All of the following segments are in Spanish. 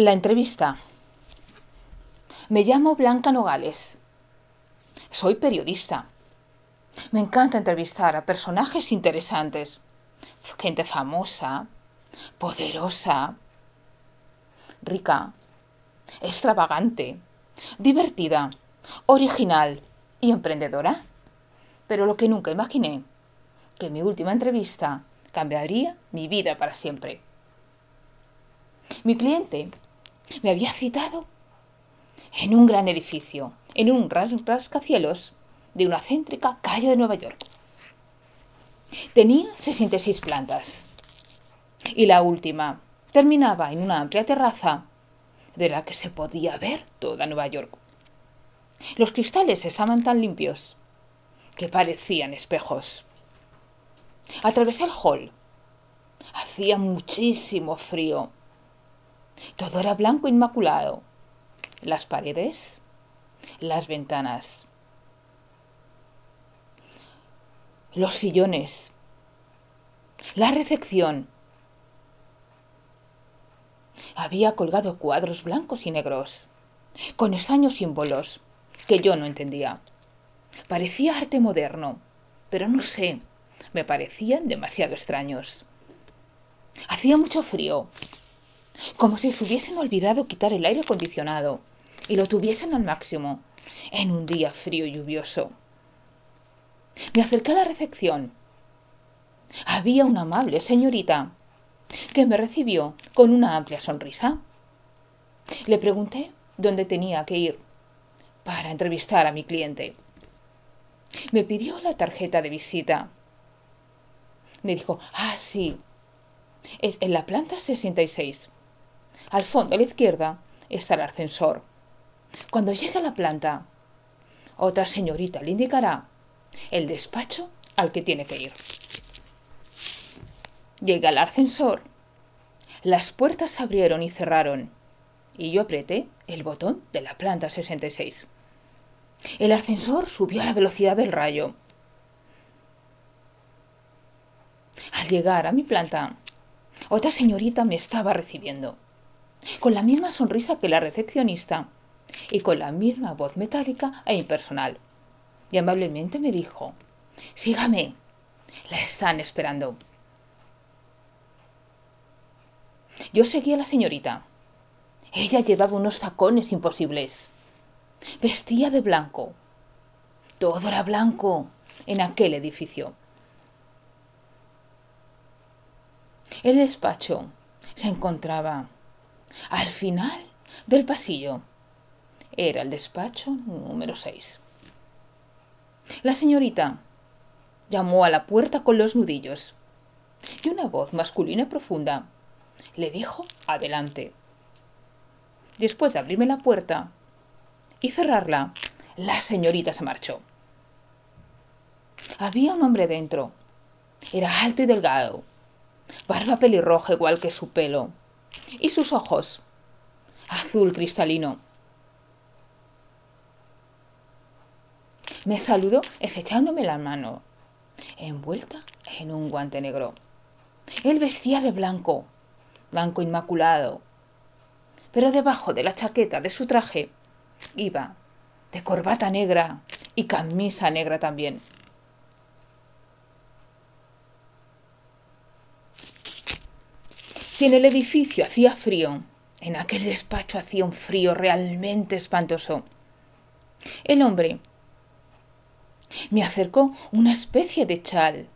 La entrevista. Me llamo Blanca Nogales. Soy periodista. Me encanta entrevistar a personajes interesantes, gente famosa, poderosa, rica, extravagante, divertida, original y emprendedora. Pero lo que nunca imaginé, que mi última entrevista cambiaría mi vida para siempre. Mi cliente me había citado en un gran edificio, en un rascacielos de una céntrica calle de Nueva York. Tenía 66 plantas y la última terminaba en una amplia terraza de la que se podía ver toda Nueva York. Los cristales estaban tan limpios que parecían espejos. Atravesé el hall. Hacía muchísimo frío todo era blanco inmaculado. Las paredes, las ventanas, los sillones, la recepción. Había colgado cuadros blancos y negros, con extraños símbolos que yo no entendía. Parecía arte moderno, pero no sé, me parecían demasiado extraños. Hacía mucho frío como si se hubiesen olvidado quitar el aire acondicionado y lo tuviesen al máximo en un día frío y lluvioso. Me acerqué a la recepción. Había una amable señorita que me recibió con una amplia sonrisa. Le pregunté dónde tenía que ir para entrevistar a mi cliente. Me pidió la tarjeta de visita. Me dijo, ah, sí, es en la planta 66. Al fondo a la izquierda está el ascensor. Cuando llegue a la planta, otra señorita le indicará el despacho al que tiene que ir. Llega al ascensor. Las puertas se abrieron y cerraron y yo apreté el botón de la planta 66. El ascensor subió a la velocidad del rayo. Al llegar a mi planta, otra señorita me estaba recibiendo con la misma sonrisa que la recepcionista y con la misma voz metálica e impersonal. Y amablemente me dijo, sígame, la están esperando. Yo seguí a la señorita. Ella llevaba unos tacones imposibles. Vestía de blanco. Todo era blanco en aquel edificio. El despacho se encontraba al final del pasillo. Era el despacho número 6. La señorita llamó a la puerta con los nudillos y una voz masculina y profunda le dijo adelante. Después de abrirme la puerta y cerrarla, la señorita se marchó. Había un hombre dentro. Era alto y delgado, barba pelirroja igual que su pelo, y sus ojos azul cristalino. Me saludó echándome la mano, envuelta en un guante negro. Él vestía de blanco, blanco inmaculado, pero debajo de la chaqueta de su traje iba de corbata negra y camisa negra también. Si en el edificio hacía frío, en aquel despacho hacía un frío realmente espantoso. El hombre me acercó una especie de chal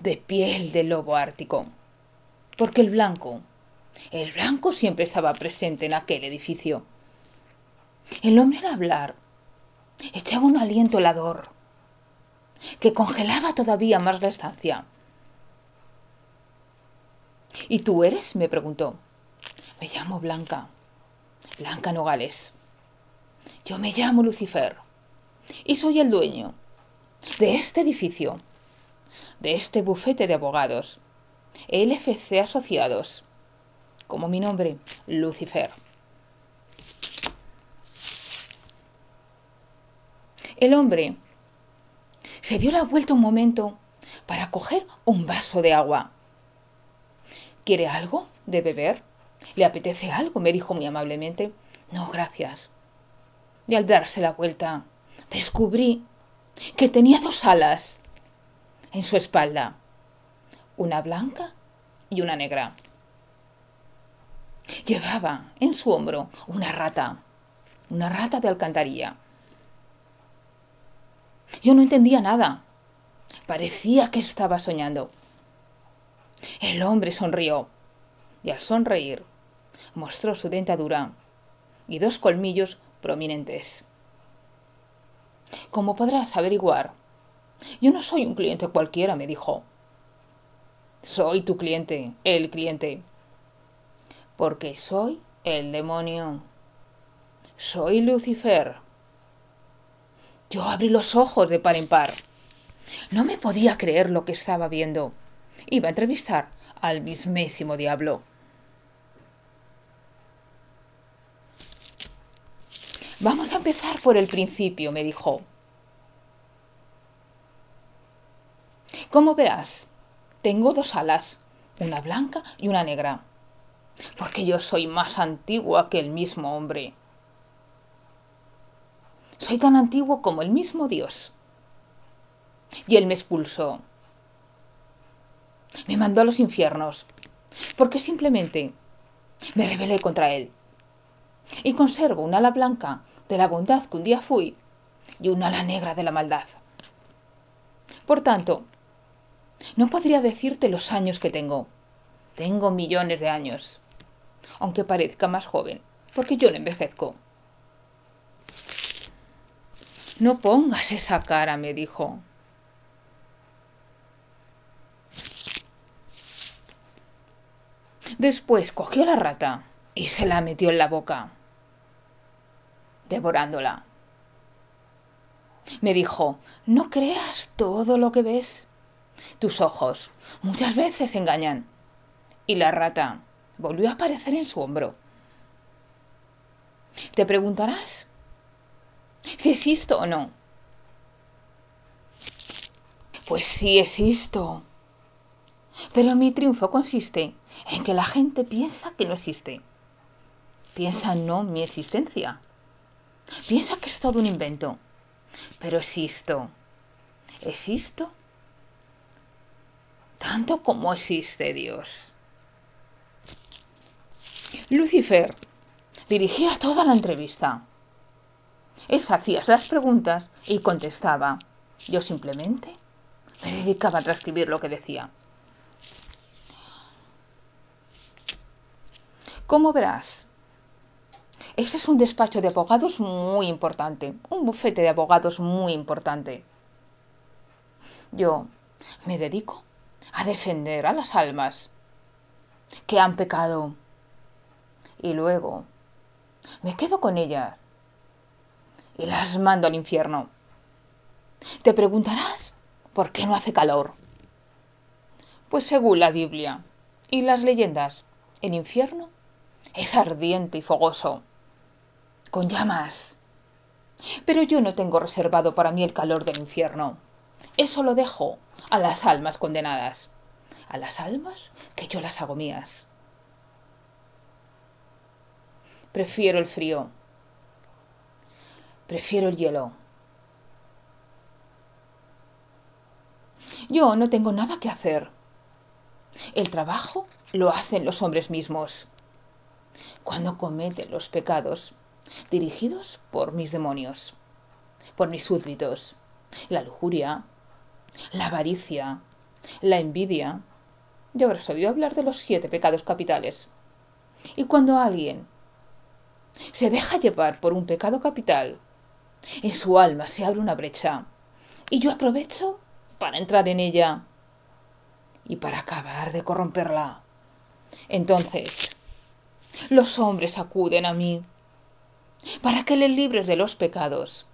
de piel de lobo ártico, porque el blanco, el blanco siempre estaba presente en aquel edificio. El hombre al hablar echaba un aliento helador que congelaba todavía más la estancia. ¿Y tú eres? me preguntó. Me llamo Blanca. Blanca Nogales. Yo me llamo Lucifer. Y soy el dueño de este edificio, de este bufete de abogados, LFC Asociados, como mi nombre, Lucifer. El hombre se dio la vuelta un momento para coger un vaso de agua ¿Quiere algo de beber? ¿Le apetece algo? me dijo muy amablemente. No, gracias. Y al darse la vuelta, descubrí que tenía dos alas en su espalda, una blanca y una negra. Llevaba en su hombro una rata, una rata de alcantarilla. Yo no entendía nada. Parecía que estaba soñando. El hombre sonrió y al sonreír mostró su dentadura y dos colmillos prominentes. Como podrás averiguar, yo no soy un cliente cualquiera, me dijo. Soy tu cliente, el cliente. Porque soy el demonio. Soy Lucifer. Yo abrí los ojos de par en par. No me podía creer lo que estaba viendo. Iba a entrevistar al mismísimo diablo. Vamos a empezar por el principio, me dijo. Como verás, tengo dos alas, una blanca y una negra, porque yo soy más antigua que el mismo hombre. Soy tan antiguo como el mismo Dios. Y él me expulsó. Me mandó a los infiernos, porque simplemente me rebelé contra él. Y conservo un ala blanca de la bondad que un día fui y un ala negra de la maldad. Por tanto, no podría decirte los años que tengo. Tengo millones de años, aunque parezca más joven, porque yo no envejezco. No pongas esa cara, me dijo. Después cogió la rata y se la metió en la boca devorándola. Me dijo, no creas todo lo que ves. Tus ojos muchas veces engañan. Y la rata volvió a aparecer en su hombro. Te preguntarás si existo o no. Pues sí existo. Pero mi triunfo consiste en que la gente piensa que no existe. Piensa no mi existencia. Piensa que es todo un invento. Pero existo. Existo tanto como existe Dios. Lucifer dirigía toda la entrevista. Él hacía las preguntas y contestaba. Yo simplemente me dedicaba a transcribir lo que decía. Como verás, ese es un despacho de abogados muy importante, un bufete de abogados muy importante. Yo me dedico a defender a las almas que han pecado y luego me quedo con ellas y las mando al infierno. Te preguntarás por qué no hace calor. Pues según la Biblia y las leyendas, el infierno es ardiente y fogoso con llamas. Pero yo no tengo reservado para mí el calor del infierno. Eso lo dejo a las almas condenadas. A las almas que yo las hago mías. Prefiero el frío. Prefiero el hielo. Yo no tengo nada que hacer. El trabajo lo hacen los hombres mismos. Cuando cometen los pecados, dirigidos por mis demonios, por mis súbditos, la lujuria, la avaricia, la envidia. Ya habrás oído hablar de los siete pecados capitales. Y cuando alguien se deja llevar por un pecado capital, en su alma se abre una brecha, y yo aprovecho para entrar en ella y para acabar de corromperla. Entonces, los hombres acuden a mí para que les libres de los pecados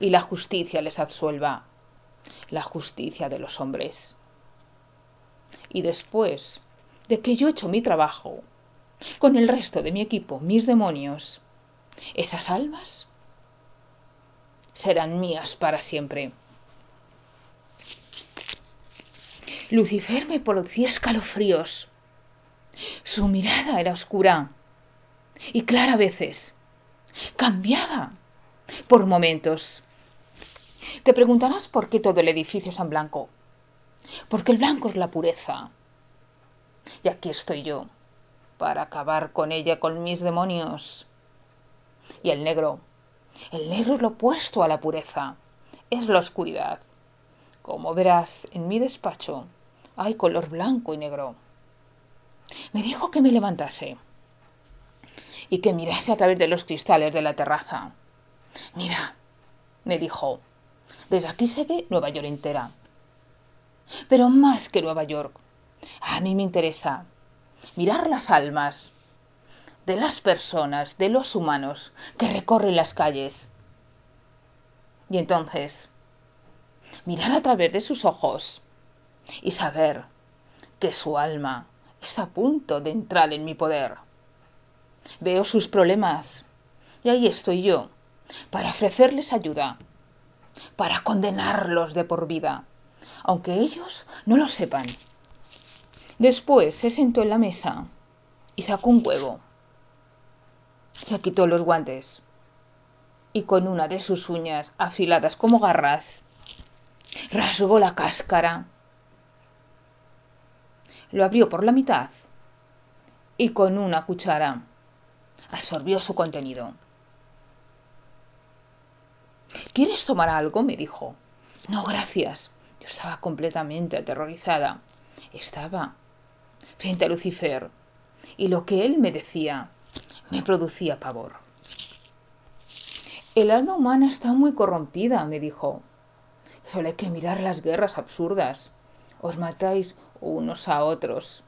y la justicia les absuelva, la justicia de los hombres. Y después de que yo he hecho mi trabajo, con el resto de mi equipo, mis demonios, esas almas serán mías para siempre. Lucifer me producía escalofríos Su mirada era oscura y clara a veces. Cambiaba por momentos. Te preguntarás por qué todo el edificio es en blanco. Porque el blanco es la pureza. Y aquí estoy yo, para acabar con ella, con mis demonios. Y el negro. El negro es lo opuesto a la pureza. Es la oscuridad. Como verás, en mi despacho hay color blanco y negro. Me dijo que me levantase y que mirase a través de los cristales de la terraza. Mira, me dijo, desde aquí se ve Nueva York entera. Pero más que Nueva York, a mí me interesa mirar las almas de las personas, de los humanos que recorren las calles. Y entonces, mirar a través de sus ojos y saber que su alma es a punto de entrar en mi poder. Veo sus problemas y ahí estoy yo para ofrecerles ayuda, para condenarlos de por vida, aunque ellos no lo sepan. Después se sentó en la mesa y sacó un huevo. Se quitó los guantes y con una de sus uñas afiladas como garras rasgó la cáscara lo abrió por la mitad y con una cuchara absorbió su contenido. ¿Quieres tomar algo? me dijo. No, gracias. Yo estaba completamente aterrorizada. Estaba frente a Lucifer y lo que él me decía me producía pavor. El alma humana está muy corrompida, me dijo. Solo hay que mirar las guerras absurdas. Os matáis unos a otros.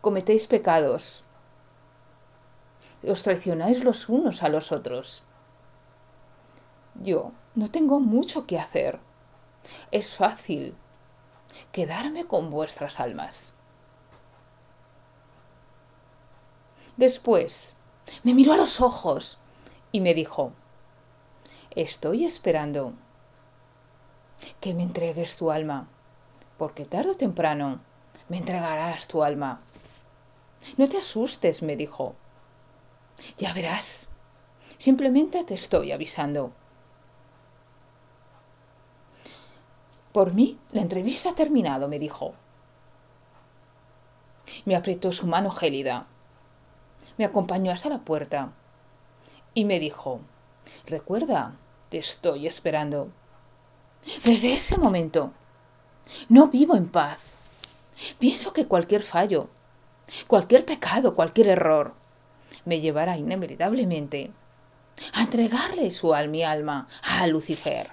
Cometéis pecados. Os traicionáis los unos a los otros. Yo no tengo mucho que hacer. Es fácil quedarme con vuestras almas. Después me miró a los ojos y me dijo, estoy esperando que me entregues tu alma porque tarde o temprano me entregarás tu alma. No te asustes, me dijo. Ya verás. Simplemente te estoy avisando. Por mí, la entrevista ha terminado, me dijo. Me apretó su mano gélida. Me acompañó hasta la puerta y me dijo, recuerda, te estoy esperando. Desde ese momento no vivo en paz. Pienso que cualquier fallo, cualquier pecado, cualquier error, me llevará inevitablemente a entregarle su alma, a Lucifer.